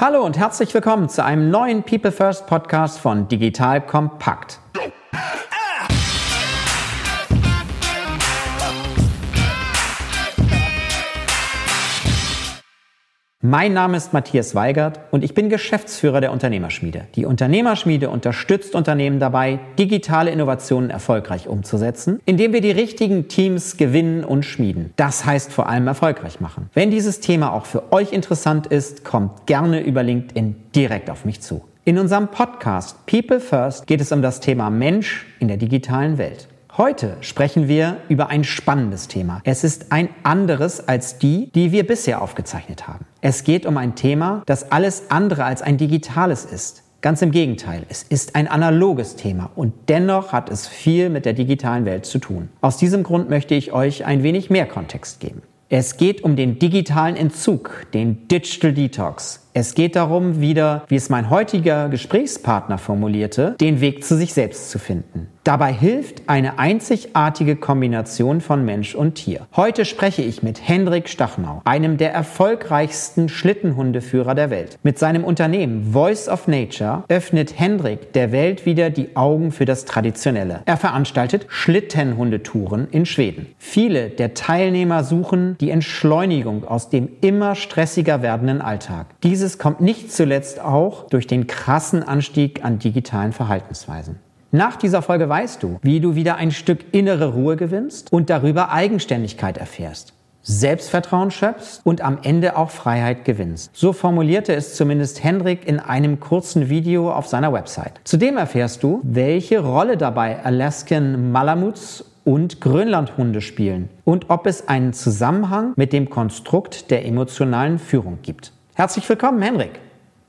Hallo und herzlich willkommen zu einem neuen People First Podcast von Digital Kompakt. Mein Name ist Matthias Weigert und ich bin Geschäftsführer der Unternehmerschmiede. Die Unternehmerschmiede unterstützt Unternehmen dabei, digitale Innovationen erfolgreich umzusetzen, indem wir die richtigen Teams gewinnen und schmieden. Das heißt vor allem erfolgreich machen. Wenn dieses Thema auch für euch interessant ist, kommt gerne über LinkedIn direkt auf mich zu. In unserem Podcast People First geht es um das Thema Mensch in der digitalen Welt. Heute sprechen wir über ein spannendes Thema. Es ist ein anderes als die, die wir bisher aufgezeichnet haben. Es geht um ein Thema, das alles andere als ein digitales ist. Ganz im Gegenteil, es ist ein analoges Thema und dennoch hat es viel mit der digitalen Welt zu tun. Aus diesem Grund möchte ich euch ein wenig mehr Kontext geben. Es geht um den digitalen Entzug, den Digital Detox. Es geht darum, wieder, wie es mein heutiger Gesprächspartner formulierte, den Weg zu sich selbst zu finden. Dabei hilft eine einzigartige Kombination von Mensch und Tier. Heute spreche ich mit Hendrik Stachnau, einem der erfolgreichsten Schlittenhundeführer der Welt. Mit seinem Unternehmen Voice of Nature öffnet Hendrik der Welt wieder die Augen für das Traditionelle. Er veranstaltet Schlittenhundetouren in Schweden. Viele der Teilnehmer suchen die Entschleunigung aus dem immer stressiger werdenden Alltag. Dieses dieses kommt nicht zuletzt auch durch den krassen Anstieg an digitalen Verhaltensweisen. Nach dieser Folge weißt du, wie du wieder ein Stück innere Ruhe gewinnst und darüber Eigenständigkeit erfährst. Selbstvertrauen schöpfst und am Ende auch Freiheit gewinnst. So formulierte es zumindest Hendrik in einem kurzen Video auf seiner Website. Zudem erfährst du, welche Rolle dabei Alaskan Malamuts und Grönlandhunde spielen und ob es einen Zusammenhang mit dem Konstrukt der emotionalen Führung gibt. Herzlich willkommen, Henrik.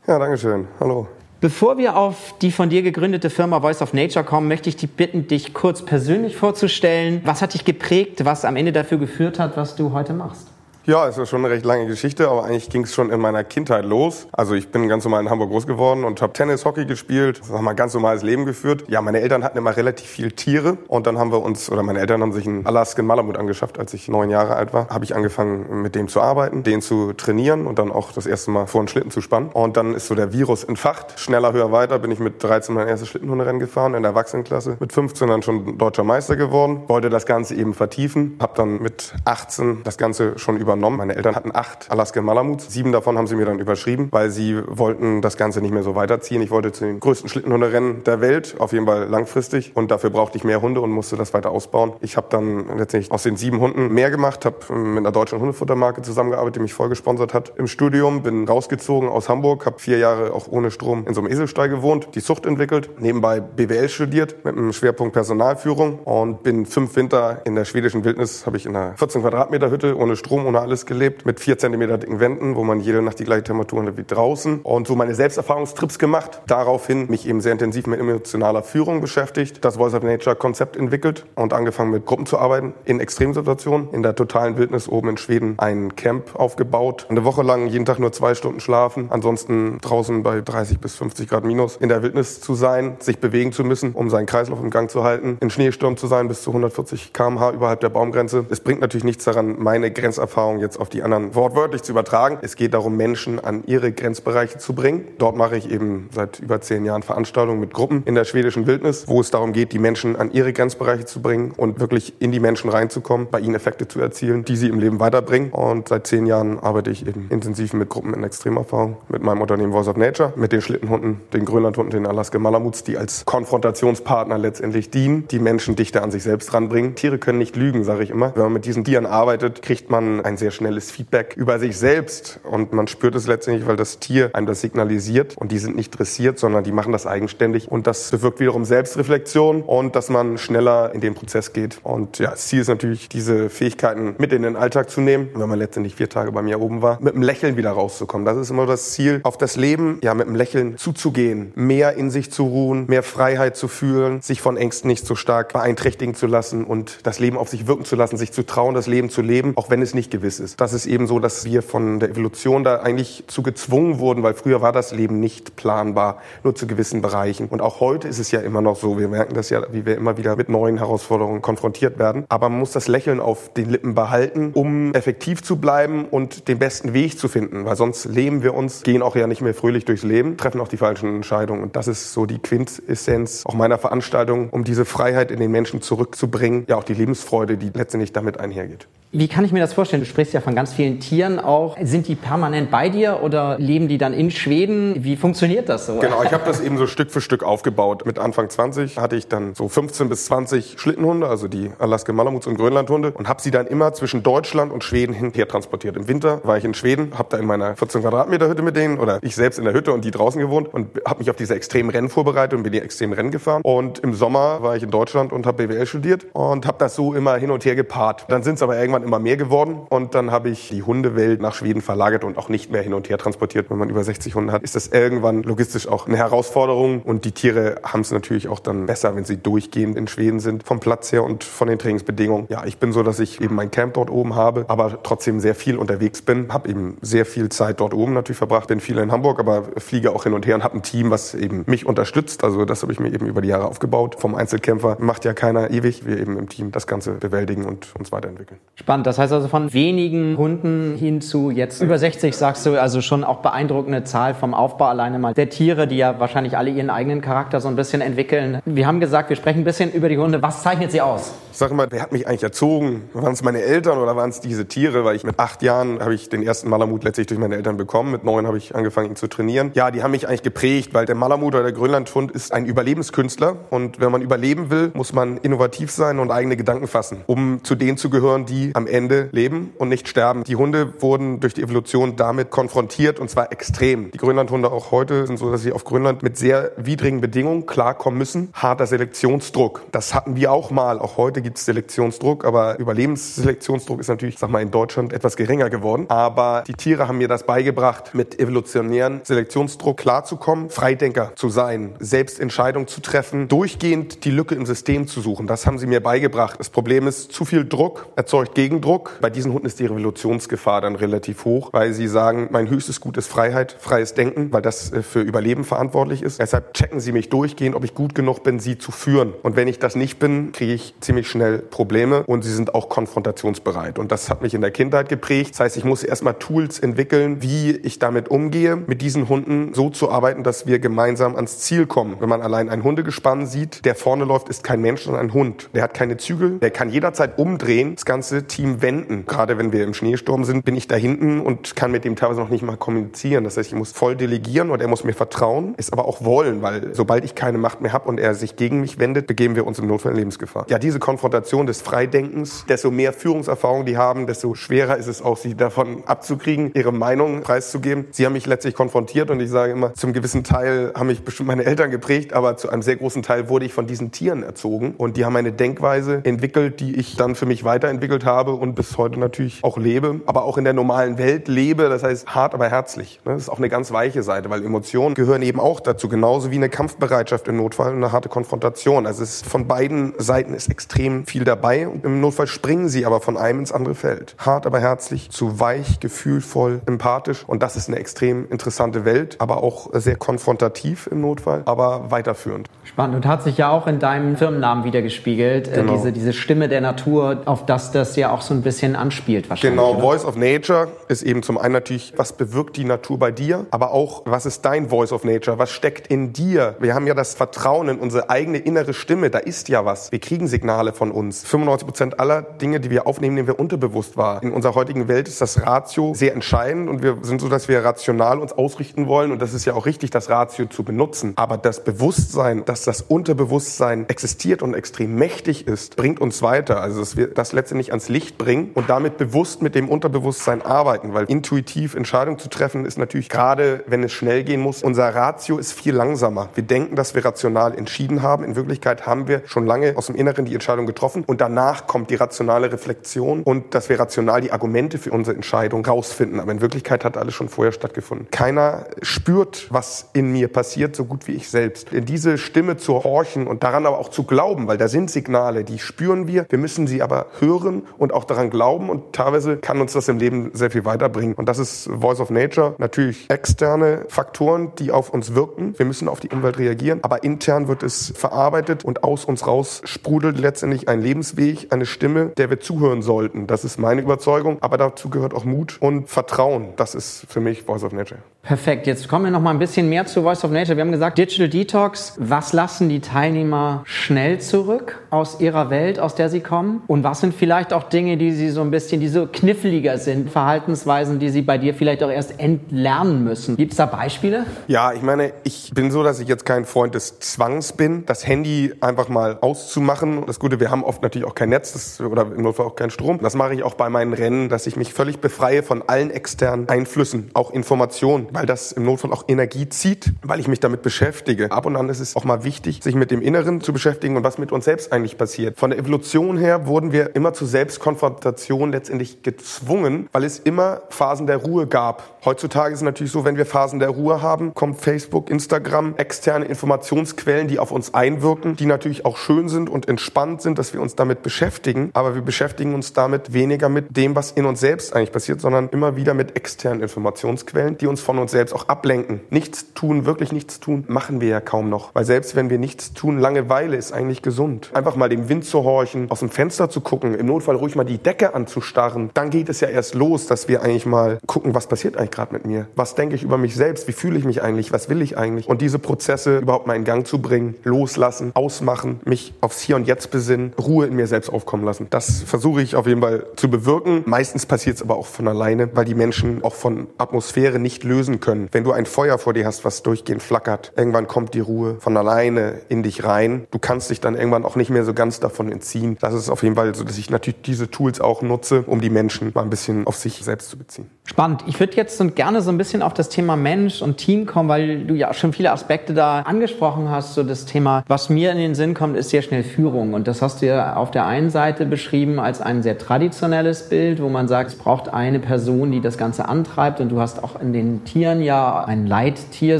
Ja, danke schön. Hallo. Bevor wir auf die von dir gegründete Firma Voice of Nature kommen, möchte ich dich bitten, dich kurz persönlich vorzustellen. Was hat dich geprägt, was am Ende dafür geführt hat, was du heute machst? Ja, es ist schon eine recht lange Geschichte, aber eigentlich ging es schon in meiner Kindheit los. Also ich bin ganz normal in Hamburg groß geworden und habe Tennis, Hockey gespielt, sag mal ganz normales Leben geführt. Ja, meine Eltern hatten immer relativ viel Tiere und dann haben wir uns oder meine Eltern haben sich einen Alaskan Malamut angeschafft, als ich neun Jahre alt war. Habe ich angefangen mit dem zu arbeiten, den zu trainieren und dann auch das erste Mal vor einen Schlitten zu spannen. Und dann ist so der Virus entfacht. Schneller, höher, weiter bin ich mit 13 mein erstes Schlittenhunderennen gefahren in der Erwachsenenklasse. Mit 15 dann schon deutscher Meister geworden. Wollte das Ganze eben vertiefen. Habe dann mit 18 das Ganze schon übernommen. Meine Eltern hatten acht Alaskan Malamuts. Sieben davon haben sie mir dann überschrieben, weil sie wollten das Ganze nicht mehr so weiterziehen. Ich wollte zu den größten Schlittenhunderennen der Welt, auf jeden Fall langfristig. Und dafür brauchte ich mehr Hunde und musste das weiter ausbauen. Ich habe dann letztendlich aus den sieben Hunden mehr gemacht, habe mit einer deutschen Hundefuttermarke zusammengearbeitet, die mich voll gesponsert hat. Im Studium bin rausgezogen aus Hamburg, habe vier Jahre auch ohne Strom in so einem Eselstall gewohnt, die Zucht entwickelt, nebenbei BWL studiert mit einem Schwerpunkt Personalführung und bin fünf Winter in der schwedischen Wildnis, habe ich in einer 14 Quadratmeter Hütte ohne Strom, ohne alles gelebt, mit vier Zentimeter dicken Wänden, wo man jede Nacht die gleiche Temperatur hat wie draußen. Und so meine Selbsterfahrungstrips gemacht. Daraufhin mich eben sehr intensiv mit emotionaler Führung beschäftigt, das Voice of Nature Konzept entwickelt und angefangen mit Gruppen zu arbeiten in Extremsituationen. In der totalen Wildnis oben in Schweden ein Camp aufgebaut. Eine Woche lang jeden Tag nur zwei Stunden schlafen. Ansonsten draußen bei 30 bis 50 Grad minus in der Wildnis zu sein, sich bewegen zu müssen, um seinen Kreislauf im Gang zu halten. In Schneesturm zu sein bis zu 140 kmh überhalb der Baumgrenze. Es bringt natürlich nichts daran, meine Grenzerfahrung jetzt auf die anderen wortwörtlich zu übertragen. Es geht darum, Menschen an ihre Grenzbereiche zu bringen. Dort mache ich eben seit über zehn Jahren Veranstaltungen mit Gruppen in der schwedischen Wildnis, wo es darum geht, die Menschen an ihre Grenzbereiche zu bringen und wirklich in die Menschen reinzukommen, bei ihnen Effekte zu erzielen, die sie im Leben weiterbringen. Und seit zehn Jahren arbeite ich eben intensiv mit Gruppen in Extremerfahrung, mit meinem Unternehmen Voice of Nature, mit den Schlittenhunden, den Grönlandhunden, den Alaska Malamuts, die als Konfrontationspartner letztendlich dienen, die Menschen dichter an sich selbst ranbringen. Tiere können nicht lügen, sage ich immer. Wenn man mit diesen Tieren arbeitet, kriegt man ein sehr schnelles Feedback über sich selbst. Und man spürt es letztendlich, weil das Tier einem das signalisiert. Und die sind nicht dressiert, sondern die machen das eigenständig. Und das bewirkt wiederum Selbstreflexion und dass man schneller in den Prozess geht. Und ja, das Ziel ist natürlich, diese Fähigkeiten mit in den Alltag zu nehmen, wenn man letztendlich vier Tage bei mir oben war, mit einem Lächeln wieder rauszukommen. Das ist immer das Ziel, auf das Leben ja mit einem Lächeln zuzugehen, mehr in sich zu ruhen, mehr Freiheit zu fühlen, sich von Ängsten nicht so stark beeinträchtigen zu lassen und das Leben auf sich wirken zu lassen, sich zu trauen, das Leben zu leben, auch wenn es nicht gewiss ungewiss ist. Das ist eben so, dass wir von der Evolution da eigentlich zu gezwungen wurden, weil früher war das Leben nicht planbar, nur zu gewissen Bereichen. Und auch heute ist es ja immer noch so. Wir merken das ja, wie wir immer wieder mit neuen Herausforderungen konfrontiert werden. Aber man muss das Lächeln auf den Lippen behalten, um effektiv zu bleiben und den besten Weg zu finden, weil sonst leben wir uns, gehen auch ja nicht mehr fröhlich durchs Leben, treffen auch die falschen Entscheidungen. Und das ist so die Quintessenz auch meiner Veranstaltung, um diese Freiheit in den Menschen zurückzubringen, ja auch die Lebensfreude, die letztendlich damit einhergeht. Wie kann ich mir das vorstellen? Du sprichst ja von ganz vielen Tieren auch. Sind die permanent bei dir oder leben die dann in Schweden? Wie funktioniert das so? Genau, ich habe das eben so Stück für Stück aufgebaut. Mit Anfang 20 hatte ich dann so 15 bis 20 Schlittenhunde, also die Alaska Malamuts und Grönlandhunde und habe sie dann immer zwischen Deutschland und Schweden hinher transportiert. Im Winter war ich in Schweden, habe da in meiner 14 Quadratmeter Hütte mit denen oder ich selbst in der Hütte und die draußen gewohnt und habe mich auf diese extremen Rennen vorbereitet und bin die extremen Rennen gefahren. Und im Sommer war ich in Deutschland und habe BWL studiert und habe das so immer hin und her gepaart. Dann sind es aber irgendwann immer mehr geworden und dann habe ich die Hundewelt nach Schweden verlagert und auch nicht mehr hin und her transportiert. Wenn man über 60 Hunde hat, ist das irgendwann logistisch auch eine Herausforderung. Und die Tiere haben es natürlich auch dann besser, wenn sie durchgehend in Schweden sind, vom Platz her und von den Trainingsbedingungen. Ja, ich bin so, dass ich eben mein Camp dort oben habe, aber trotzdem sehr viel unterwegs bin. Habe eben sehr viel Zeit dort oben natürlich verbracht, bin viel in Hamburg, aber fliege auch hin und her und habe ein Team, was eben mich unterstützt. Also das habe ich mir eben über die Jahre aufgebaut. Vom Einzelkämpfer macht ja keiner ewig. Wir eben im Team das Ganze bewältigen und uns weiterentwickeln. Spannend. Das heißt also von wenigen Hunden hin zu jetzt über 60, sagst du, also schon auch beeindruckende Zahl vom Aufbau alleine mal der Tiere, die ja wahrscheinlich alle ihren eigenen Charakter so ein bisschen entwickeln. Wir haben gesagt, wir sprechen ein bisschen über die Hunde. Was zeichnet sie aus? sag mal, wer hat mich eigentlich erzogen? Waren es meine Eltern oder waren es diese Tiere? Weil ich mit acht Jahren habe ich den ersten Malamut letztlich durch meine Eltern bekommen. Mit neun habe ich angefangen, ihn zu trainieren. Ja, die haben mich eigentlich geprägt, weil der Malamut oder der Grönlandhund ist ein Überlebenskünstler. Und wenn man überleben will, muss man innovativ sein und eigene Gedanken fassen, um zu denen zu gehören, die am Ende leben und nicht sterben. Die Hunde wurden durch die Evolution damit konfrontiert und zwar extrem. Die Grönlandhunde auch heute sind so, dass sie auf Grönland mit sehr widrigen Bedingungen klarkommen müssen. Harter Selektionsdruck. Das hatten wir auch mal. Auch heute gibt es Selektionsdruck, aber Überlebensselektionsdruck ist natürlich, sag mal, in Deutschland etwas geringer geworden. Aber die Tiere haben mir das beigebracht, mit evolutionären Selektionsdruck klarzukommen, Freidenker zu sein, selbst Entscheidungen zu treffen, durchgehend die Lücke im System zu suchen. Das haben sie mir beigebracht. Das Problem ist, zu viel Druck erzeugt Gegendruck. Bei diesen Hunden ist die Revolutionsgefahr dann relativ hoch, weil sie sagen, mein höchstes Gut ist Freiheit, freies Denken, weil das äh, für Überleben verantwortlich ist. Deshalb checken sie mich durchgehend, ob ich gut genug bin, sie zu führen. Und wenn ich das nicht bin, kriege ich ziemlich schnell Probleme und sie sind auch konfrontationsbereit. Und das hat mich in der Kindheit geprägt. Das heißt, ich muss erstmal Tools entwickeln, wie ich damit umgehe, mit diesen Hunden so zu arbeiten, dass wir gemeinsam ans Ziel kommen. Wenn man allein ein Hundegespann sieht, der vorne läuft, ist kein Mensch, sondern ein Hund. Der hat keine Zügel, der kann jederzeit umdrehen, das ganze Team wenden. Gerade wenn wir im Schneesturm sind, bin ich da hinten und kann mit dem teilweise noch nicht mal kommunizieren. Das heißt, ich muss voll delegieren und er muss mir vertrauen, ist aber auch wollen, weil sobald ich keine Macht mehr habe und er sich gegen mich wendet, begeben wir uns im Notfall in Lebensgefahr. Ja, diese Konfrontation Konfrontation des Freidenkens. Desto mehr Führungserfahrung die haben, desto schwerer ist es auch, sie davon abzukriegen, ihre Meinung preiszugeben. Sie haben mich letztlich konfrontiert und ich sage immer, zum gewissen Teil haben mich bestimmt meine Eltern geprägt, aber zu einem sehr großen Teil wurde ich von diesen Tieren erzogen und die haben eine Denkweise entwickelt, die ich dann für mich weiterentwickelt habe und bis heute natürlich auch lebe, aber auch in der normalen Welt lebe. Das heißt hart, aber herzlich. Das ist auch eine ganz weiche Seite, weil Emotionen gehören eben auch dazu, genauso wie eine Kampfbereitschaft im Notfall und eine harte Konfrontation. Also es ist von beiden Seiten ist extrem viel dabei und im Notfall springen sie aber von einem ins andere Feld. Hart, aber herzlich, zu weich, gefühlvoll, empathisch und das ist eine extrem interessante Welt, aber auch sehr konfrontativ im Notfall, aber weiterführend. Spannend und hat sich ja auch in deinem Firmennamen wiedergespiegelt, äh, genau. diese, diese Stimme der Natur, auf das das ja auch so ein bisschen anspielt wahrscheinlich. Genau, oder? Voice of Nature ist eben zum einen natürlich, was bewirkt die Natur bei dir, aber auch, was ist dein Voice of Nature, was steckt in dir? Wir haben ja das Vertrauen in unsere eigene innere Stimme, da ist ja was. Wir kriegen Signale von uns. 95 Prozent aller Dinge, die wir aufnehmen, nehmen wir unterbewusst wahr. In unserer heutigen Welt ist das Ratio sehr entscheidend und wir sind so, dass wir rational uns ausrichten wollen und das ist ja auch richtig, das Ratio zu benutzen. Aber das Bewusstsein, dass das Unterbewusstsein existiert und extrem mächtig ist, bringt uns weiter. Also dass wir das letztendlich ans Licht bringen und damit bewusst mit dem Unterbewusstsein arbeiten, weil intuitiv Entscheidungen zu treffen ist natürlich gerade, wenn es schnell gehen muss, unser Ratio ist viel langsamer. Wir denken, dass wir rational entschieden haben. In Wirklichkeit haben wir schon lange aus dem Inneren die Entscheidung getroffen und danach kommt die rationale Reflexion und dass wir rational die Argumente für unsere Entscheidung rausfinden. Aber in Wirklichkeit hat alles schon vorher stattgefunden. Keiner spürt, was in mir passiert, so gut wie ich selbst. In diese Stimme zu horchen und daran aber auch zu glauben, weil da sind Signale, die spüren wir. Wir müssen sie aber hören und und auch daran glauben und teilweise kann uns das im Leben sehr viel weiterbringen. Und das ist Voice of Nature. Natürlich externe Faktoren, die auf uns wirken. Wir müssen auf die Umwelt reagieren, aber intern wird es verarbeitet und aus uns raus sprudelt letztendlich ein Lebensweg, eine Stimme, der wir zuhören sollten. Das ist meine Überzeugung, aber dazu gehört auch Mut und Vertrauen. Das ist für mich Voice of Nature. Perfekt. Jetzt kommen wir noch mal ein bisschen mehr zu Voice of Nature. Wir haben gesagt, Digital Detox. Was lassen die Teilnehmer schnell zurück aus ihrer Welt, aus der sie kommen? Und was sind vielleicht auch Dinge, die sie so ein bisschen, die so kniffliger sind, Verhaltensweisen, die sie bei dir vielleicht auch erst entlernen müssen? Gibt es da Beispiele? Ja, ich meine, ich bin so, dass ich jetzt kein Freund des Zwangs bin, das Handy einfach mal auszumachen. Das Gute, wir haben oft natürlich auch kein Netz das, oder im Notfall auch keinen Strom. Das mache ich auch bei meinen Rennen, dass ich mich völlig befreie von allen externen Einflüssen, auch Informationen weil das im Notfall auch Energie zieht, weil ich mich damit beschäftige. Ab und an ist es auch mal wichtig, sich mit dem Inneren zu beschäftigen und was mit uns selbst eigentlich passiert. Von der Evolution her wurden wir immer zu Selbstkonfrontation letztendlich gezwungen, weil es immer Phasen der Ruhe gab. Heutzutage ist es natürlich so, wenn wir Phasen der Ruhe haben, kommt Facebook, Instagram, externe Informationsquellen, die auf uns einwirken, die natürlich auch schön sind und entspannt sind, dass wir uns damit beschäftigen. Aber wir beschäftigen uns damit weniger mit dem, was in uns selbst eigentlich passiert, sondern immer wieder mit externen Informationsquellen, die uns von uns selbst auch ablenken. Nichts tun, wirklich nichts tun, machen wir ja kaum noch. Weil selbst wenn wir nichts tun, Langeweile ist eigentlich gesund. Einfach mal dem Wind zu horchen, aus dem Fenster zu gucken, im Notfall ruhig mal die Decke anzustarren. Dann geht es ja erst los, dass wir eigentlich mal gucken, was passiert eigentlich gerade mit mir? Was denke ich über mich selbst? Wie fühle ich mich eigentlich? Was will ich eigentlich? Und diese Prozesse überhaupt mal in Gang zu bringen, loslassen, ausmachen, mich aufs Hier und Jetzt besinnen, Ruhe in mir selbst aufkommen lassen. Das versuche ich auf jeden Fall zu bewirken. Meistens passiert es aber auch von alleine, weil die Menschen auch von Atmosphäre nicht lösen können. Wenn du ein Feuer vor dir hast, was durchgehend flackert, irgendwann kommt die Ruhe von alleine in dich rein. Du kannst dich dann irgendwann auch nicht mehr so ganz davon entziehen. Das ist auf jeden Fall so, dass ich natürlich diese Tools auch nutze, um die Menschen mal ein bisschen auf sich selbst zu beziehen. Spannend. Ich würde jetzt gerne so ein bisschen auf das Thema Mensch und Team kommen, weil du ja schon viele Aspekte da angesprochen hast. So das Thema, was mir in den Sinn kommt, ist sehr schnell Führung. Und das hast du ja auf der einen Seite beschrieben als ein sehr traditionelles Bild, wo man sagt, es braucht eine Person, die das Ganze antreibt. Und du hast auch in den Tieren Tieren ja ein Leittier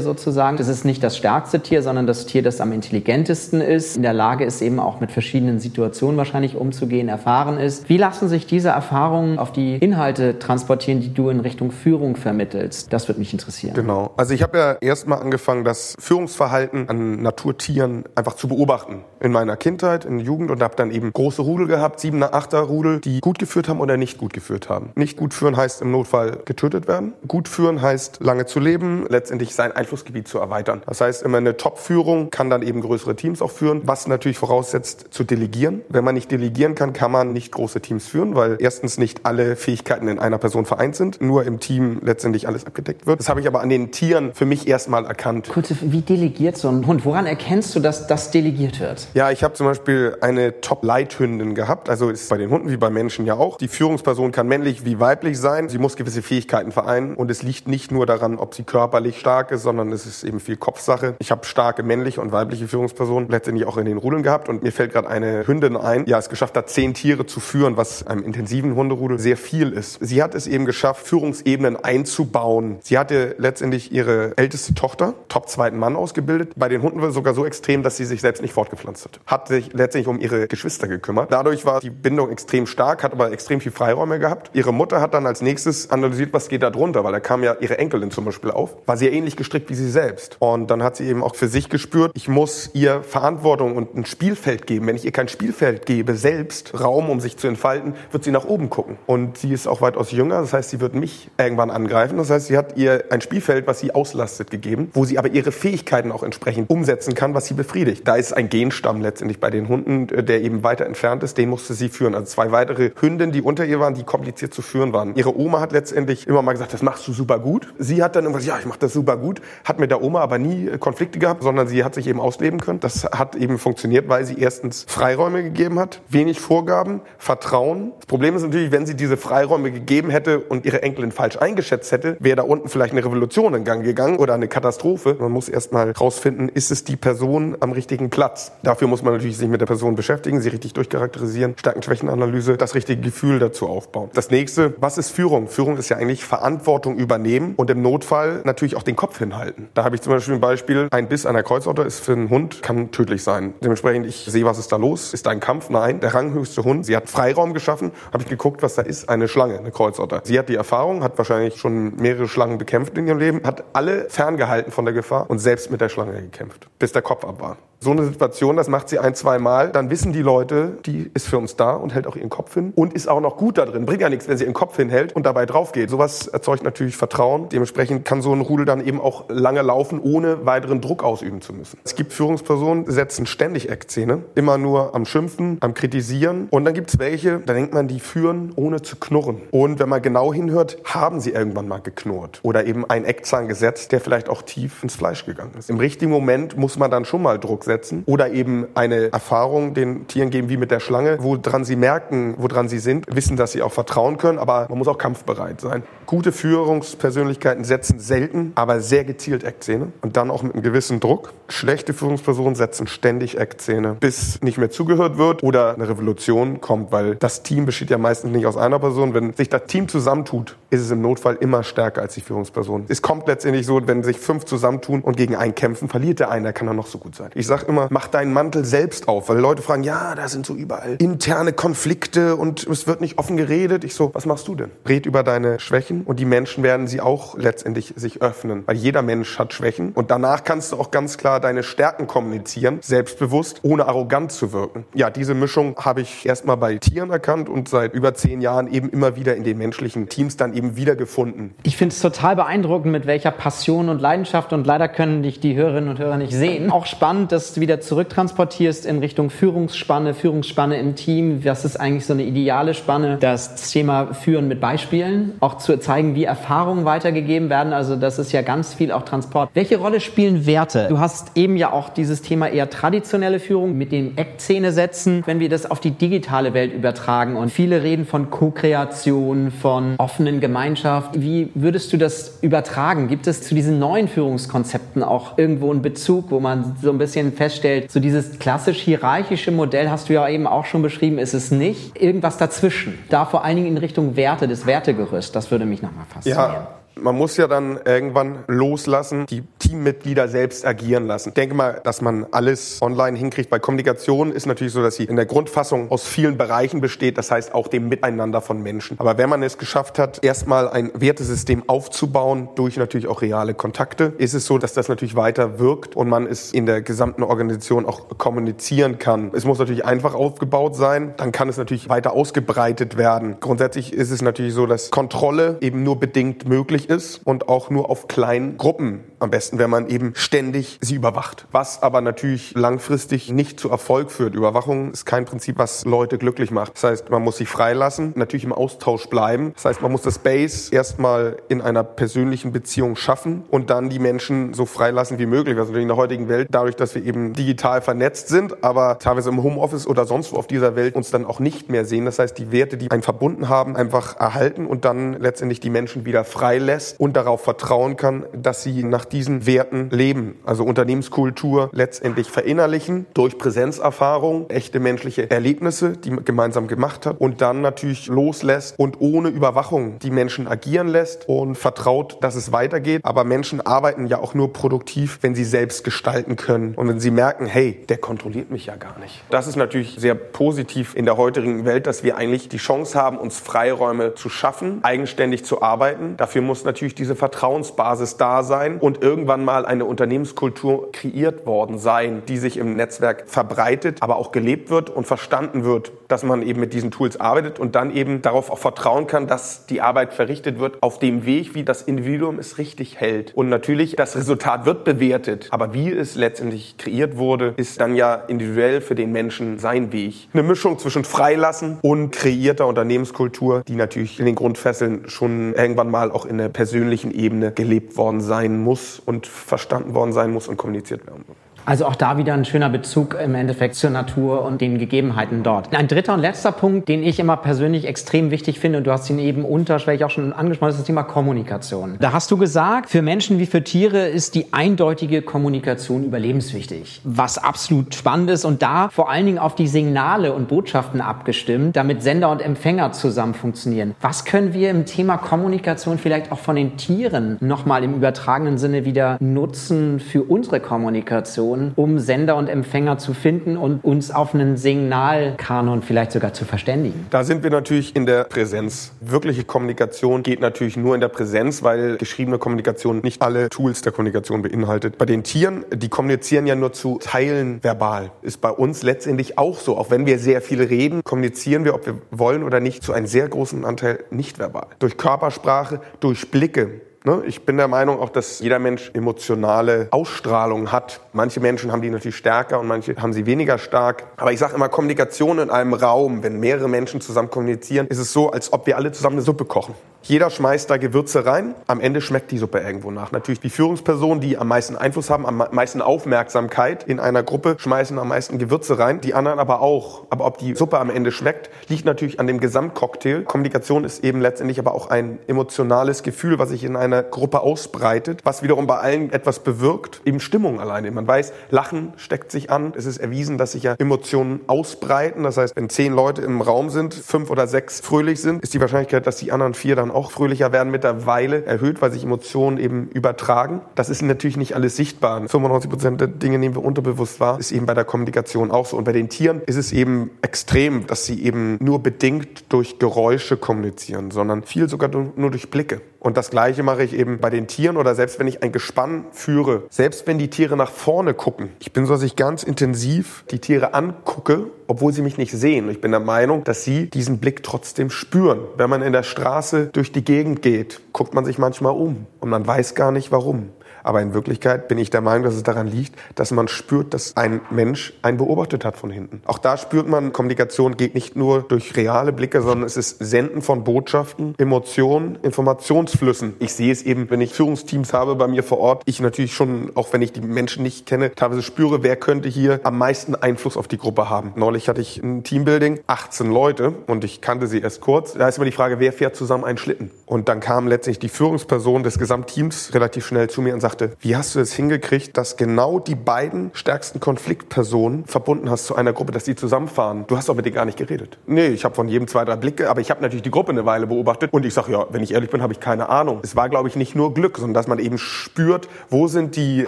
sozusagen. Das ist nicht das stärkste Tier, sondern das Tier, das am intelligentesten ist, in der Lage ist, eben auch mit verschiedenen Situationen wahrscheinlich umzugehen, erfahren ist. Wie lassen sich diese Erfahrungen auf die Inhalte transportieren, die du in Richtung Führung vermittelst? Das würde mich interessieren. Genau. Also ich habe ja erstmal angefangen, das Führungsverhalten an Naturtieren einfach zu beobachten. In meiner Kindheit, in der Jugend und habe dann eben große Rudel gehabt, siebener, achter Rudel, die gut geführt haben oder nicht gut geführt haben. Nicht gut führen heißt im Notfall getötet werden. Gut führen heißt lange zu leben, letztendlich sein Einflussgebiet zu erweitern. Das heißt, immer eine Top-Führung kann dann eben größere Teams auch führen, was natürlich voraussetzt, zu delegieren. Wenn man nicht delegieren kann, kann man nicht große Teams führen, weil erstens nicht alle Fähigkeiten in einer Person vereint sind, nur im Team letztendlich alles abgedeckt wird. Das habe ich aber an den Tieren für mich erstmal erkannt. Kurze, wie delegiert so ein Hund? Woran erkennst du, dass das delegiert wird? Ja, ich habe zum Beispiel eine Top-Leithündin gehabt, also ist bei den Hunden wie bei Menschen ja auch. Die Führungsperson kann männlich wie weiblich sein. Sie muss gewisse Fähigkeiten vereinen und es liegt nicht nur daran, ob sie körperlich stark ist, sondern es ist eben viel Kopfsache. Ich habe starke männliche und weibliche Führungspersonen letztendlich auch in den Rudeln gehabt und mir fällt gerade eine Hündin ein, ja, es geschafft hat, zehn Tiere zu führen, was einem intensiven Hunderudel sehr viel ist. Sie hat es eben geschafft, Führungsebenen einzubauen. Sie hatte letztendlich ihre älteste Tochter, top zweiten Mann ausgebildet. Bei den Hunden war es sogar so extrem, dass sie sich selbst nicht fortgepflanzt hat. Hat sich letztendlich um ihre Geschwister gekümmert. Dadurch war die Bindung extrem stark, hat aber extrem viel Freiräume gehabt. Ihre Mutter hat dann als nächstes analysiert, was geht da drunter, weil da kam ja ihre Enkelin zum Beispiel auf, war sehr ähnlich gestrickt wie sie selbst. Und dann hat sie eben auch für sich gespürt, ich muss ihr Verantwortung und ein Spielfeld geben. Wenn ich ihr kein Spielfeld gebe, selbst Raum, um sich zu entfalten, wird sie nach oben gucken. Und sie ist auch weitaus jünger, das heißt, sie wird mich irgendwann angreifen. Das heißt, sie hat ihr ein Spielfeld, was sie auslastet, gegeben, wo sie aber ihre Fähigkeiten auch entsprechend umsetzen kann, was sie befriedigt. Da ist ein Genstamm letztendlich bei den Hunden, der eben weiter entfernt ist, den musste sie führen. Also zwei weitere Hündinnen, die unter ihr waren, die kompliziert zu führen waren. Ihre Oma hat letztendlich immer mal gesagt, das machst du super gut. Sie hat dann irgendwas, ja, ich mache das super gut, hat mit der Oma aber nie äh, Konflikte gehabt, sondern sie hat sich eben ausleben können. Das hat eben funktioniert, weil sie erstens Freiräume gegeben hat, wenig Vorgaben, Vertrauen. Das Problem ist natürlich, wenn sie diese Freiräume gegeben hätte und ihre Enkelin falsch eingeschätzt hätte, wäre da unten vielleicht eine Revolution in Gang gegangen oder eine Katastrophe. Man muss erstmal rausfinden, ist es die Person am richtigen Platz. Da Dafür muss man natürlich sich mit der Person beschäftigen, sie richtig durchcharakterisieren, Stärken-Schwächen-Analyse, das richtige Gefühl dazu aufbauen. Das nächste, was ist Führung? Führung ist ja eigentlich Verantwortung übernehmen und im Notfall natürlich auch den Kopf hinhalten. Da habe ich zum Beispiel ein Beispiel, ein Biss der Kreuzotter ist für einen Hund, kann tödlich sein. Dementsprechend, ich sehe, was ist da los? Ist da ein Kampf? Nein. Der ranghöchste Hund, sie hat Freiraum geschaffen, habe ich geguckt, was da ist. Eine Schlange, eine Kreuzotter. Sie hat die Erfahrung, hat wahrscheinlich schon mehrere Schlangen bekämpft in ihrem Leben, hat alle ferngehalten von der Gefahr und selbst mit der Schlange gekämpft, bis der Kopf ab war. So eine Situation, das macht sie ein, zwei Mal, dann wissen die Leute, die ist für uns da und hält auch ihren Kopf hin und ist auch noch gut da drin. Bringt ja nichts, wenn sie ihren Kopf hinhält und dabei drauf geht. Sowas erzeugt natürlich Vertrauen. Dementsprechend kann so ein Rudel dann eben auch lange laufen, ohne weiteren Druck ausüben zu müssen. Es gibt Führungspersonen, setzen ständig Eckzähne, immer nur am Schimpfen, am Kritisieren. Und dann gibt es welche, da denkt man, die führen ohne zu knurren. Und wenn man genau hinhört, haben sie irgendwann mal geknurrt oder eben einen Eckzahn gesetzt, der vielleicht auch tief ins Fleisch gegangen ist. Im richtigen Moment muss man dann schon mal Druck setzen oder eben eine Erfahrung den Tieren geben wie mit der Schlange, woran sie merken, woran sie sind, wissen, dass sie auch vertrauen können, aber man muss auch kampfbereit sein. Gute Führungspersönlichkeiten setzen selten, aber sehr gezielt Eckzähne und dann auch mit einem gewissen Druck. Schlechte Führungspersonen setzen ständig Eckzähne, bis nicht mehr zugehört wird oder eine Revolution kommt, weil das Team besteht ja meistens nicht aus einer Person. Wenn sich das Team zusammentut, ist es im Notfall immer stärker als die Führungsperson. Es kommt letztendlich so, wenn sich fünf zusammentun und gegen einen kämpfen, verliert der eine, der kann dann noch so gut sein. Ich sage immer, mach deinen Mantel selbst auf, weil Leute fragen, ja, da sind so überall interne Konflikte und es wird nicht offen geredet. Ich so, was machst du denn? Red über deine Schwächen und die Menschen werden sie auch letztendlich sich öffnen, weil jeder Mensch hat Schwächen und danach kannst du auch ganz klar deine Stärken kommunizieren, selbstbewusst, ohne arrogant zu wirken. Ja, diese Mischung habe ich erstmal bei Tieren erkannt und seit über zehn Jahren eben immer wieder in den menschlichen Teams dann eben wiedergefunden. Ich finde es total beeindruckend, mit welcher Passion und Leidenschaft und leider können dich die Hörerinnen und Hörer nicht sehen. Auch spannend, dass du wieder zurücktransportierst in Richtung Führungsspanne, Führungsspanne im Team. Was ist eigentlich so eine ideale Spanne? Das Thema Führen mit Beispielen, auch Zeit zeigen, wie Erfahrungen weitergegeben werden. Also das ist ja ganz viel auch Transport. Welche Rolle spielen Werte? Du hast eben ja auch dieses Thema eher traditionelle Führung mit den Eckzähne setzen. Wenn wir das auf die digitale Welt übertragen und viele reden von Co-Kreation, von offenen Gemeinschaft, wie würdest du das übertragen? Gibt es zu diesen neuen Führungskonzepten auch irgendwo einen Bezug, wo man so ein bisschen feststellt, so dieses klassisch hierarchische Modell hast du ja eben auch schon beschrieben, ist es nicht. Irgendwas dazwischen. Da vor allen Dingen in Richtung Werte, das Wertegerüst, das würde mich mich nochmal faszinieren. Ja, man muss ja dann irgendwann loslassen, die Teammitglieder selbst agieren lassen. Ich denke mal, dass man alles online hinkriegt. Bei Kommunikation ist natürlich so, dass sie in der Grundfassung aus vielen Bereichen besteht, das heißt auch dem Miteinander von Menschen. Aber wenn man es geschafft hat, erstmal ein Wertesystem aufzubauen, durch natürlich auch reale Kontakte, ist es so, dass das natürlich weiter wirkt und man es in der gesamten Organisation auch kommunizieren kann. Es muss natürlich einfach aufgebaut sein, dann kann es natürlich weiter ausgebreitet werden. Grundsätzlich ist es natürlich so, dass Kontrolle eben nur bedingt möglich ist und auch nur auf kleinen Gruppen. Am besten, wenn man eben ständig sie überwacht. Was aber natürlich langfristig nicht zu Erfolg führt. Überwachung ist kein Prinzip, was Leute glücklich macht. Das heißt, man muss sie freilassen, natürlich im Austausch bleiben. Das heißt, man muss das Base erstmal in einer persönlichen Beziehung schaffen und dann die Menschen so freilassen wie möglich. Also in der heutigen Welt, dadurch, dass wir eben digital vernetzt sind, aber teilweise im Homeoffice oder sonst wo auf dieser Welt uns dann auch nicht mehr sehen. Das heißt, die Werte, die einen verbunden haben, einfach erhalten und dann letztendlich die Menschen wieder freilässt lässt und darauf vertrauen kann, dass sie nach diesen Werten leben. Also Unternehmenskultur letztendlich verinnerlichen durch Präsenzerfahrung, echte menschliche Erlebnisse, die man gemeinsam gemacht hat und dann natürlich loslässt und ohne Überwachung die Menschen agieren lässt und vertraut, dass es weitergeht. Aber Menschen arbeiten ja auch nur produktiv, wenn sie selbst gestalten können und wenn sie merken, hey, der kontrolliert mich ja gar nicht. Das ist natürlich sehr positiv in der heutigen Welt, dass wir eigentlich die Chance haben, uns Freiräume zu schaffen, eigenständig zu arbeiten. Dafür muss natürlich diese Vertrauensbasis da sein und irgendwann mal eine Unternehmenskultur kreiert worden sein, die sich im Netzwerk verbreitet, aber auch gelebt wird und verstanden wird, dass man eben mit diesen Tools arbeitet und dann eben darauf auch vertrauen kann, dass die Arbeit verrichtet wird auf dem Weg, wie das Individuum es richtig hält. Und natürlich, das Resultat wird bewertet, aber wie es letztendlich kreiert wurde, ist dann ja individuell für den Menschen sein Weg. Eine Mischung zwischen Freilassen und kreierter Unternehmenskultur, die natürlich in den Grundfesseln schon irgendwann mal auch in der persönlichen Ebene gelebt worden sein muss und verstanden worden sein muss und kommuniziert werden muss. Also auch da wieder ein schöner Bezug im Endeffekt zur Natur und den Gegebenheiten dort. Ein dritter und letzter Punkt, den ich immer persönlich extrem wichtig finde, und du hast ihn eben unterschwellig auch schon angesprochen, ist das Thema Kommunikation. Da hast du gesagt, für Menschen wie für Tiere ist die eindeutige Kommunikation überlebenswichtig. Was absolut spannend ist und da vor allen Dingen auf die Signale und Botschaften abgestimmt, damit Sender und Empfänger zusammen funktionieren. Was können wir im Thema Kommunikation vielleicht auch von den Tieren nochmal im übertragenen Sinne wieder nutzen für unsere Kommunikation, um Sender und Empfänger zu finden und uns auf einen Signalkanon vielleicht sogar zu verständigen? Da sind wir natürlich in der Präsenz. Wirkliche Kommunikation geht natürlich nur in der Präsenz, weil geschriebene Kommunikation nicht alle Tools der Kommunikation beinhaltet. Bei den Tieren, die kommunizieren ja nur zu Teilen verbal. Ist bei uns letztendlich auch so. Auch wenn wir sehr viel reden, kommunizieren wir, ob wir wollen oder nicht, zu einem sehr großen Anteil nicht verbal. Durch Körpersprache, durch Blicke, Ne? Ich bin der Meinung auch, dass jeder Mensch emotionale Ausstrahlung hat. Manche Menschen haben die natürlich stärker und manche haben sie weniger stark. Aber ich sage immer, Kommunikation in einem Raum, wenn mehrere Menschen zusammen kommunizieren, ist es so, als ob wir alle zusammen eine Suppe kochen. Jeder schmeißt da Gewürze rein. Am Ende schmeckt die Suppe irgendwo nach. Natürlich die Führungspersonen, die am meisten Einfluss haben, am meisten Aufmerksamkeit in einer Gruppe, schmeißen am meisten Gewürze rein. Die anderen aber auch. Aber ob die Suppe am Ende schmeckt, liegt natürlich an dem Gesamtcocktail. Kommunikation ist eben letztendlich aber auch ein emotionales Gefühl, was sich in einer Gruppe ausbreitet, was wiederum bei allen etwas bewirkt. Eben Stimmung alleine. Man weiß, Lachen steckt sich an. Es ist erwiesen, dass sich ja Emotionen ausbreiten. Das heißt, wenn zehn Leute im Raum sind, fünf oder sechs fröhlich sind, ist die Wahrscheinlichkeit, dass die anderen vier dann auch fröhlicher werden mit der Weile erhöht, weil sich Emotionen eben übertragen. Das ist natürlich nicht alles sichtbar. 95 Prozent der Dinge nehmen wir unterbewusst wahr. Ist eben bei der Kommunikation auch so. Und bei den Tieren ist es eben extrem, dass sie eben nur bedingt durch Geräusche kommunizieren, sondern viel sogar nur durch Blicke. Und das Gleiche mache ich eben bei den Tieren oder selbst wenn ich ein Gespann führe, selbst wenn die Tiere nach vorne gucken. Ich bin so, dass ich ganz intensiv die Tiere angucke, obwohl sie mich nicht sehen. Ich bin der Meinung, dass sie diesen Blick trotzdem spüren. Wenn man in der Straße durch die Gegend geht, guckt man sich manchmal um und man weiß gar nicht warum. Aber in Wirklichkeit bin ich der Meinung, dass es daran liegt, dass man spürt, dass ein Mensch einen beobachtet hat von hinten. Auch da spürt man, Kommunikation geht nicht nur durch reale Blicke, sondern es ist Senden von Botschaften, Emotionen, Informationsflüssen. Ich sehe es eben, wenn ich Führungsteams habe bei mir vor Ort, ich natürlich schon, auch wenn ich die Menschen nicht kenne, teilweise spüre, wer könnte hier am meisten Einfluss auf die Gruppe haben. Neulich hatte ich ein Teambuilding, 18 Leute und ich kannte sie erst kurz. Da ist immer die Frage, wer fährt zusammen einen Schlitten? Und dann kam letztlich die Führungsperson des Gesamtteams relativ schnell zu mir und sagte, sagte, wie hast du es hingekriegt, dass genau die beiden stärksten Konfliktpersonen verbunden hast zu einer Gruppe, dass die zusammenfahren? Du hast doch mit denen gar nicht geredet. Nee, ich habe von jedem zwei, drei Blicke, aber ich habe natürlich die Gruppe eine Weile beobachtet und ich sage, ja, wenn ich ehrlich bin, habe ich keine Ahnung. Es war, glaube ich, nicht nur Glück, sondern dass man eben spürt, wo sind die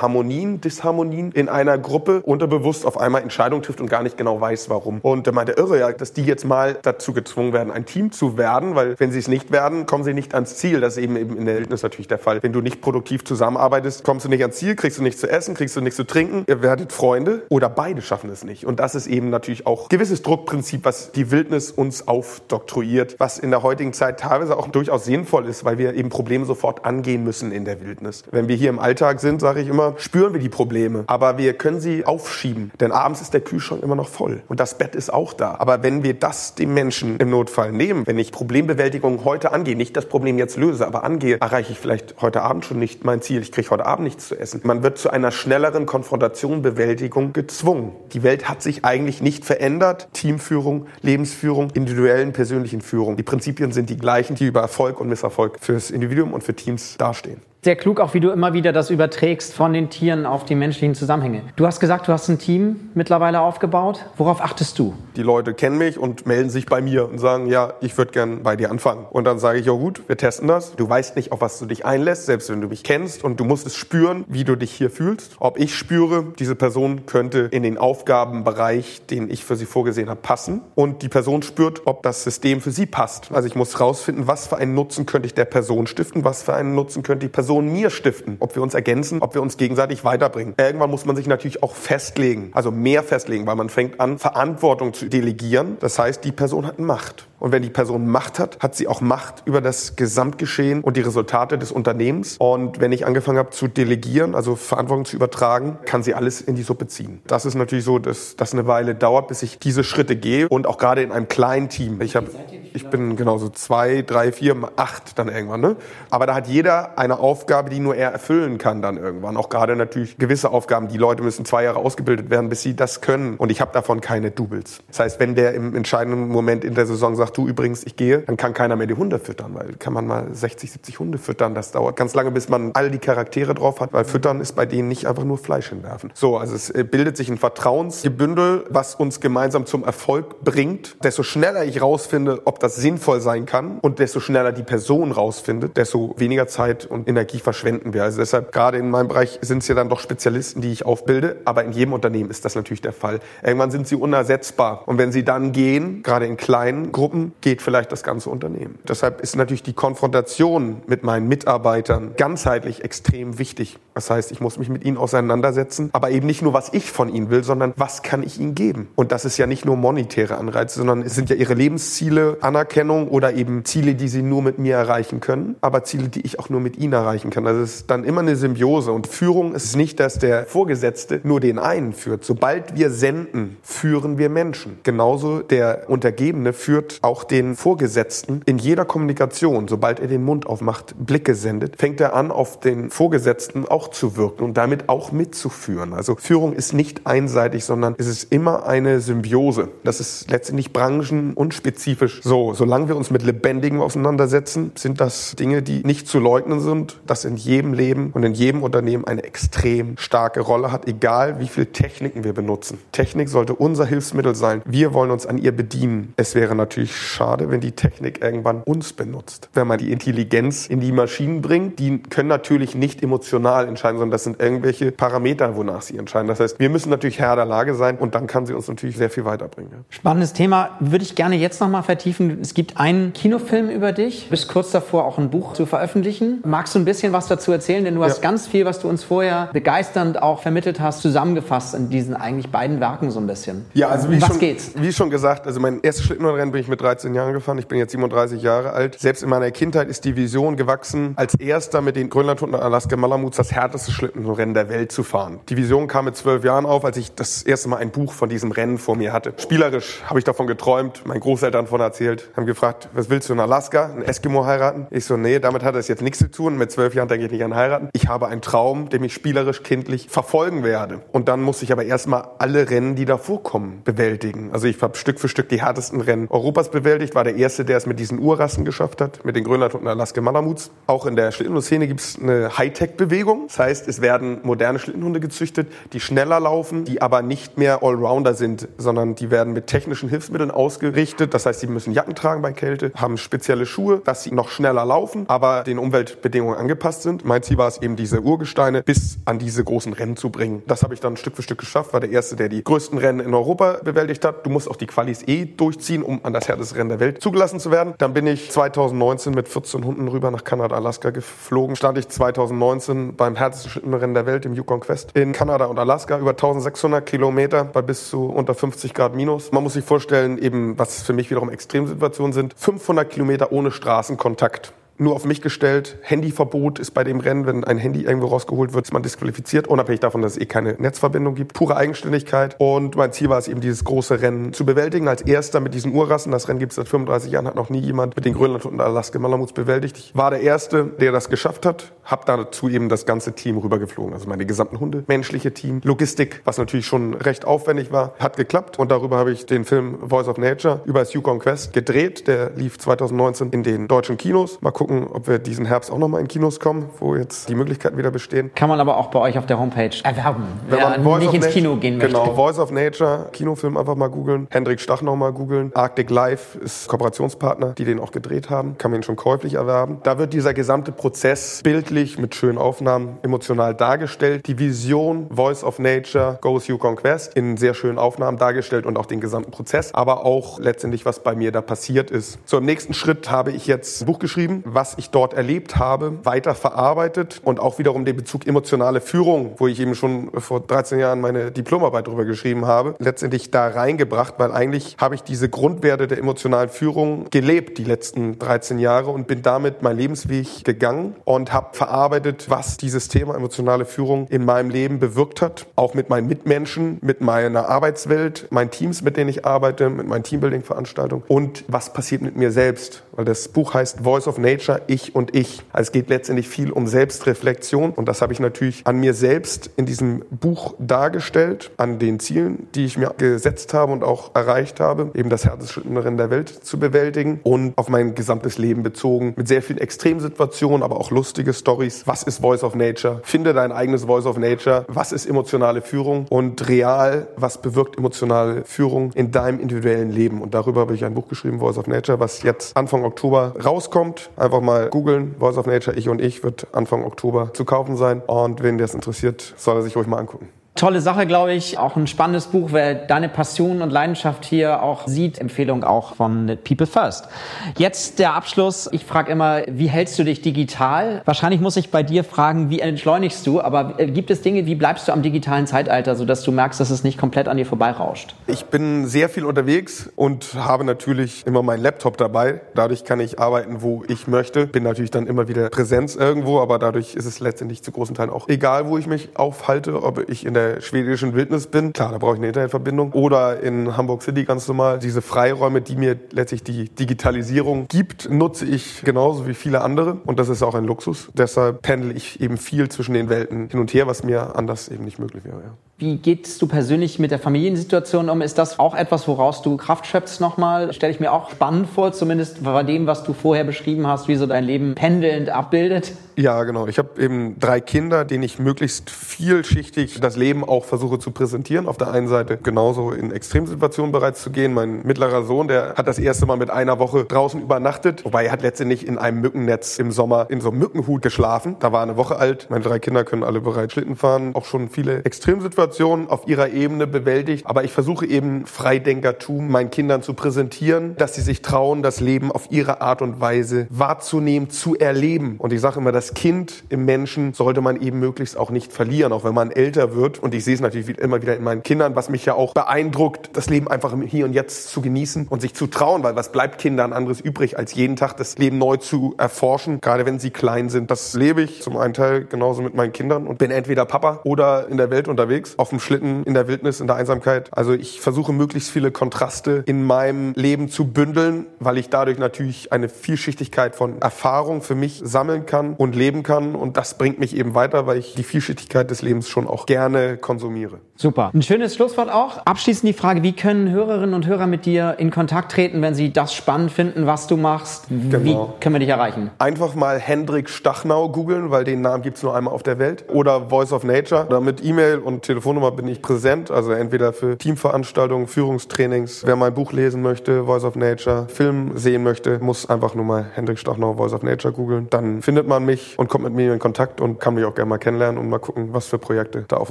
Harmonien, Disharmonien in einer Gruppe, unterbewusst auf einmal Entscheidungen trifft und gar nicht genau weiß, warum. Und er meinte, irre ja, dass die jetzt mal dazu gezwungen werden, ein Team zu werden, weil wenn sie es nicht werden, kommen sie nicht ans Ziel. Das ist eben, eben in der Wildnis natürlich der Fall. Wenn du nicht produktiv zusammenarbeitest, arbeitest, kommst du nicht ans Ziel, kriegst du nichts zu essen, kriegst du nichts zu trinken, ihr werdet Freunde oder beide schaffen es nicht. Und das ist eben natürlich auch ein gewisses Druckprinzip, was die Wildnis uns aufdoktroyiert, was in der heutigen Zeit teilweise auch durchaus sinnvoll ist, weil wir eben Probleme sofort angehen müssen in der Wildnis. Wenn wir hier im Alltag sind, sage ich immer, spüren wir die Probleme, aber wir können sie aufschieben, denn abends ist der Kühlschrank immer noch voll und das Bett ist auch da. Aber wenn wir das dem Menschen im Notfall nehmen, wenn ich Problembewältigung heute angehe, nicht das Problem jetzt löse, aber angehe, erreiche ich vielleicht heute Abend schon nicht mein Ziel. Ich kriege heute Abend nichts zu essen. Man wird zu einer schnelleren Konfrontation, Bewältigung gezwungen. Die Welt hat sich eigentlich nicht verändert. Teamführung, Lebensführung, individuellen, persönlichen Führung. Die Prinzipien sind die gleichen, die über Erfolg und Misserfolg fürs Individuum und für Teams dastehen sehr klug, auch wie du immer wieder das überträgst von den Tieren auf die menschlichen Zusammenhänge. Du hast gesagt, du hast ein Team mittlerweile aufgebaut. Worauf achtest du? Die Leute kennen mich und melden sich bei mir und sagen, ja, ich würde gern bei dir anfangen. Und dann sage ich, ja gut, wir testen das. Du weißt nicht, auf was du dich einlässt, selbst wenn du mich kennst. Und du musst es spüren, wie du dich hier fühlst. Ob ich spüre, diese Person könnte in den Aufgabenbereich, den ich für sie vorgesehen habe, passen. Und die Person spürt, ob das System für sie passt. Also ich muss rausfinden, was für einen Nutzen könnte ich der Person stiften, was für einen Nutzen könnte die Person Person mir stiften, ob wir uns ergänzen, ob wir uns gegenseitig weiterbringen. Irgendwann muss man sich natürlich auch festlegen, also mehr festlegen, weil man fängt an, Verantwortung zu delegieren. Das heißt, die Person hat Macht. Und wenn die Person Macht hat, hat sie auch Macht über das Gesamtgeschehen und die Resultate des Unternehmens. Und wenn ich angefangen habe zu delegieren, also Verantwortung zu übertragen, kann sie alles in die Suppe ziehen. Das ist natürlich so, dass das eine Weile dauert, bis ich diese Schritte gehe und auch gerade in einem kleinen Team. Ich habe, ich bin genauso zwei, drei, vier, acht dann irgendwann. Ne? Aber da hat jeder eine Aufgabe, die nur er erfüllen kann dann irgendwann. Auch gerade natürlich gewisse Aufgaben. Die Leute müssen zwei Jahre ausgebildet werden, bis sie das können. Und ich habe davon keine Doubles. Das heißt, wenn der im entscheidenden Moment in der Saison sagt, du übrigens, ich gehe, dann kann keiner mehr die Hunde füttern, weil kann man mal 60, 70 Hunde füttern. Das dauert ganz lange, bis man all die Charaktere drauf hat, weil füttern ist bei denen nicht einfach nur Fleisch hinwerfen. So, also es äh, bildet sich ein Vertrauensgebündel, was uns gemeinsam zum Erfolg bringt. Desto schneller ich rausfinde, ob das sinnvoll sein kann und desto schneller die Person rausfindet, desto weniger Zeit und Energie verschwenden wir. Also deshalb gerade in meinem Bereich sind es ja dann doch Spezialisten, die ich aufbilde, aber in jedem Unternehmen ist das natürlich der Fall. Irgendwann sind sie unersetzbar und wenn sie dann gehen, gerade in kleinen Gruppen, geht vielleicht das ganze Unternehmen. Deshalb ist natürlich die Konfrontation mit meinen Mitarbeitern ganzheitlich extrem wichtig. Das heißt, ich muss mich mit ihnen auseinandersetzen, aber eben nicht nur, was ich von ihnen will, sondern was kann ich ihnen geben. Und das ist ja nicht nur monetäre Anreize, sondern es sind ja ihre Lebensziele, Anerkennung oder eben Ziele, die sie nur mit mir erreichen können, aber Ziele, die ich auch nur mit ihnen erreichen kann. Also es ist dann immer eine Symbiose. Und Führung ist nicht, dass der Vorgesetzte nur den einen führt. Sobald wir senden, führen wir Menschen. Genauso der Untergebene führt auch den Vorgesetzten in jeder Kommunikation. Sobald er den Mund aufmacht, Blicke sendet, fängt er an, auf den Vorgesetzten auch zu wirken und damit auch mitzuführen. Also Führung ist nicht einseitig, sondern es ist immer eine Symbiose. Das ist letztendlich branchenunspezifisch so. Solange wir uns mit Lebendigem auseinandersetzen, sind das Dinge, die nicht zu leugnen sind, dass in jedem Leben und in jedem Unternehmen eine extrem starke Rolle hat, egal wie viel Techniken wir benutzen. Technik sollte unser Hilfsmittel sein. Wir wollen uns an ihr bedienen. Es wäre natürlich schade, wenn die Technik irgendwann uns benutzt. Wenn man die Intelligenz in die Maschinen bringt, die können natürlich nicht emotional entscheiden, sondern das sind irgendwelche Parameter, wonach sie entscheiden. Das heißt, wir müssen natürlich Herr der Lage sein und dann kann sie uns natürlich sehr viel weiterbringen. Spannendes Thema. Würde ich gerne jetzt nochmal vertiefen. Es gibt einen Kinofilm über dich. Du bist kurz davor, auch ein Buch zu veröffentlichen. Magst du ein bisschen was dazu erzählen? Denn du hast ja. ganz viel, was du uns vorher begeisternd auch vermittelt hast, zusammengefasst in diesen eigentlich beiden Werken so ein bisschen. Ja, also wie, was schon, geht's? wie schon gesagt, also mein erstes Schlittenrennen bin ich mit 13 Jahren gefahren. Ich bin jetzt 37 Jahre alt. Selbst in meiner Kindheit ist die Vision gewachsen, als erster mit den Grönlandhunden und Alaska Malamuts das härteste Schlittenrennen der Welt zu fahren. Die Vision kam mit zwölf Jahren auf, als ich das erste Mal ein Buch von diesem Rennen vor mir hatte. Spielerisch habe ich davon geträumt, meinen Großeltern davon erzählt, haben gefragt, was willst du in Alaska? Ein Eskimo heiraten? Ich so, nee, damit hat das jetzt nichts zu tun. Mit zwölf Jahren denke ich nicht an heiraten. Ich habe einen Traum, den ich spielerisch, kindlich verfolgen werde. Und dann muss ich aber erstmal alle Rennen, die davor kommen, bewältigen. Also ich habe Stück für Stück die härtesten Rennen Europas bewältigt, war der Erste, der es mit diesen Urrassen geschafft hat, mit den Grönland- und Alaska Malamuts. Auch in der Schlittenhunde-Szene gibt es eine Hightech-Bewegung. Das heißt, es werden moderne Schlittenhunde gezüchtet, die schneller laufen, die aber nicht mehr Allrounder sind, sondern die werden mit technischen Hilfsmitteln ausgerichtet. Das heißt, sie müssen Jacken tragen bei Kälte, haben spezielle Schuhe, dass sie noch schneller laufen, aber den Umweltbedingungen angepasst sind. Mein Ziel war es eben, diese Urgesteine bis an diese großen Rennen zu bringen. Das habe ich dann Stück für Stück geschafft, war der Erste, der die größten Rennen in Europa bewältigt hat. Du musst auch die Qualis eh durchziehen, um an das härteste Rennen der Welt zugelassen zu werden. Dann bin ich 2019 mit 14 Hunden rüber nach Kanada, Alaska geflogen. Stand ich 2019 beim härtesten Schlittenrennen der Welt im Yukon Quest in Kanada und Alaska über 1600 Kilometer bei bis zu unter 50 Grad minus. Man muss sich vorstellen, eben was für mich wiederum Extremsituationen sind, 500 Kilometer ohne Straßenkontakt nur auf mich gestellt. Handyverbot ist bei dem Rennen, wenn ein Handy irgendwo rausgeholt wird, ist man disqualifiziert, unabhängig davon, dass es eh keine Netzverbindung gibt. Pure Eigenständigkeit. Und mein Ziel war es eben, dieses große Rennen zu bewältigen. Als erster mit diesen Urrassen. Das Rennen gibt es seit 35 Jahren, hat noch nie jemand mit den Grönland- und Alaska-Malamuts bewältigt. Ich war der Erste, der das geschafft hat. Hab dazu eben das ganze Team rübergeflogen. Also meine gesamten Hunde, menschliche Team, Logistik, was natürlich schon recht aufwendig war, hat geklappt. Und darüber habe ich den Film Voice of Nature über das Yukon Quest gedreht. Der lief 2019 in den deutschen Kinos. Mal gucken, gucken, ob wir diesen Herbst auch nochmal in Kinos kommen, wo jetzt die Möglichkeiten wieder bestehen. Kann man aber auch bei euch auf der Homepage erwerben, wenn man Voice nicht ins Nature, Kino gehen möchte. Genau, Voice of Nature, Kinofilm einfach mal googeln. Hendrik Stach nochmal googeln. Arctic Life ist Kooperationspartner, die den auch gedreht haben. Kann man ihn schon käuflich erwerben. Da wird dieser gesamte Prozess bildlich mit schönen Aufnahmen emotional dargestellt. Die Vision Voice of Nature Goes Yukon Quest in sehr schönen Aufnahmen dargestellt und auch den gesamten Prozess, aber auch letztendlich, was bei mir da passiert ist. So, im nächsten Schritt habe ich jetzt ein Buch geschrieben, was ich dort erlebt habe, weiter verarbeitet und auch wiederum den Bezug emotionale Führung, wo ich eben schon vor 13 Jahren meine Diplomarbeit drüber geschrieben habe, letztendlich da reingebracht, weil eigentlich habe ich diese Grundwerte der emotionalen Führung gelebt die letzten 13 Jahre und bin damit mein Lebensweg gegangen und habe verarbeitet, was dieses Thema emotionale Führung in meinem Leben bewirkt hat, auch mit meinen Mitmenschen, mit meiner Arbeitswelt, meinen Teams, mit denen ich arbeite, mit meinen Teambuilding-Veranstaltungen und was passiert mit mir selbst, weil das Buch heißt Voice of Nature, ich und ich. Also es geht letztendlich viel um Selbstreflexion und das habe ich natürlich an mir selbst in diesem Buch dargestellt, an den Zielen, die ich mir gesetzt habe und auch erreicht habe, eben das Herzensschrittnerin der Welt zu bewältigen und auf mein gesamtes Leben bezogen mit sehr vielen Extremsituationen, aber auch lustige Stories. Was ist Voice of Nature? Finde dein eigenes Voice of Nature. Was ist emotionale Führung? Und real, was bewirkt emotionale Führung in deinem individuellen Leben? Und darüber habe ich ein Buch geschrieben, Voice of Nature, was jetzt Anfang Oktober rauskommt. Einfach mal googeln, Voice of Nature, ich und ich, wird Anfang Oktober zu kaufen sein. Und wen das interessiert, soll er sich ruhig mal angucken. Tolle Sache, glaube ich. Auch ein spannendes Buch. Wer deine Passion und Leidenschaft hier auch sieht, Empfehlung auch von People First. Jetzt der Abschluss. Ich frage immer, wie hältst du dich digital? Wahrscheinlich muss ich bei dir fragen, wie entschleunigst du? Aber äh, gibt es Dinge, wie bleibst du am digitalen Zeitalter, sodass du merkst, dass es nicht komplett an dir vorbeirauscht? Ich bin sehr viel unterwegs und habe natürlich immer meinen Laptop dabei. Dadurch kann ich arbeiten, wo ich möchte. Bin natürlich dann immer wieder Präsenz irgendwo, aber dadurch ist es letztendlich zu großen Teilen auch egal, wo ich mich aufhalte, ob ich in der der schwedischen Wildnis bin, klar, da brauche ich eine Internetverbindung. Oder in Hamburg City ganz normal. Diese Freiräume, die mir letztlich die Digitalisierung gibt, nutze ich genauso wie viele andere. Und das ist auch ein Luxus. Deshalb pendle ich eben viel zwischen den Welten hin und her, was mir anders eben nicht möglich wäre. Ja. Wie gehst du persönlich mit der Familiensituation um? Ist das auch etwas, woraus du Kraft schöpfst nochmal? Stelle ich mir auch spannend vor, zumindest bei dem, was du vorher beschrieben hast, wie so dein Leben pendelnd abbildet. Ja, genau. Ich habe eben drei Kinder, denen ich möglichst vielschichtig das Leben auch versuche zu präsentieren. Auf der einen Seite genauso in Extremsituationen bereits zu gehen. Mein mittlerer Sohn, der hat das erste Mal mit einer Woche draußen übernachtet, wobei er hat letztendlich in einem Mückennetz im Sommer in so einem Mückenhut geschlafen. Da war eine Woche alt. Meine drei Kinder können alle bereits Schlitten fahren. Auch schon viele Extremsituationen auf ihrer Ebene bewältigt. Aber ich versuche eben Freidenkertum meinen Kindern zu präsentieren, dass sie sich trauen, das Leben auf ihre Art und Weise wahrzunehmen, zu erleben. Und ich sage immer, das Kind im Menschen sollte man eben möglichst auch nicht verlieren, auch wenn man älter wird. Und ich sehe es natürlich immer wieder in meinen Kindern, was mich ja auch beeindruckt, das Leben einfach Hier und Jetzt zu genießen und sich zu trauen, weil was bleibt Kindern anderes übrig, als jeden Tag das Leben neu zu erforschen, gerade wenn sie klein sind. Das lebe ich zum einen Teil genauso mit meinen Kindern und bin entweder Papa oder in der Welt unterwegs, auf dem Schlitten, in der Wildnis, in der Einsamkeit. Also ich versuche möglichst viele Kontraste in meinem Leben zu bündeln, weil ich dadurch natürlich eine Vielschichtigkeit von Erfahrung für mich sammeln kann und leben kann. Und das bringt mich eben weiter, weil ich die Vielschichtigkeit des Lebens schon auch gerne konsumiere. Super. Ein schönes Schlusswort auch. Abschließend die Frage, wie können Hörerinnen und Hörer mit dir in Kontakt treten, wenn sie das spannend finden, was du machst? Genau. Wie können wir dich erreichen? Einfach mal Hendrik Stachnau googeln, weil den Namen gibt es nur einmal auf der Welt. Oder Voice of Nature. Oder mit E-Mail und Telefonnummer bin ich präsent. Also entweder für Teamveranstaltungen, Führungstrainings. Wer mein Buch lesen möchte, Voice of Nature, Film sehen möchte, muss einfach nur mal Hendrik Stachnau, Voice of Nature googeln. Dann findet man mich und kommt mit mir in Kontakt und kann mich auch gerne mal kennenlernen und mal gucken, was für Projekte da auf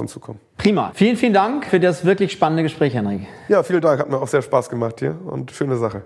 uns zukommen. Prima. Vielen, vielen Dank für das wirklich spannende Gespräch, Henrik. Ja, vielen Dank. Hat mir auch sehr Spaß gemacht hier und schöne Sache.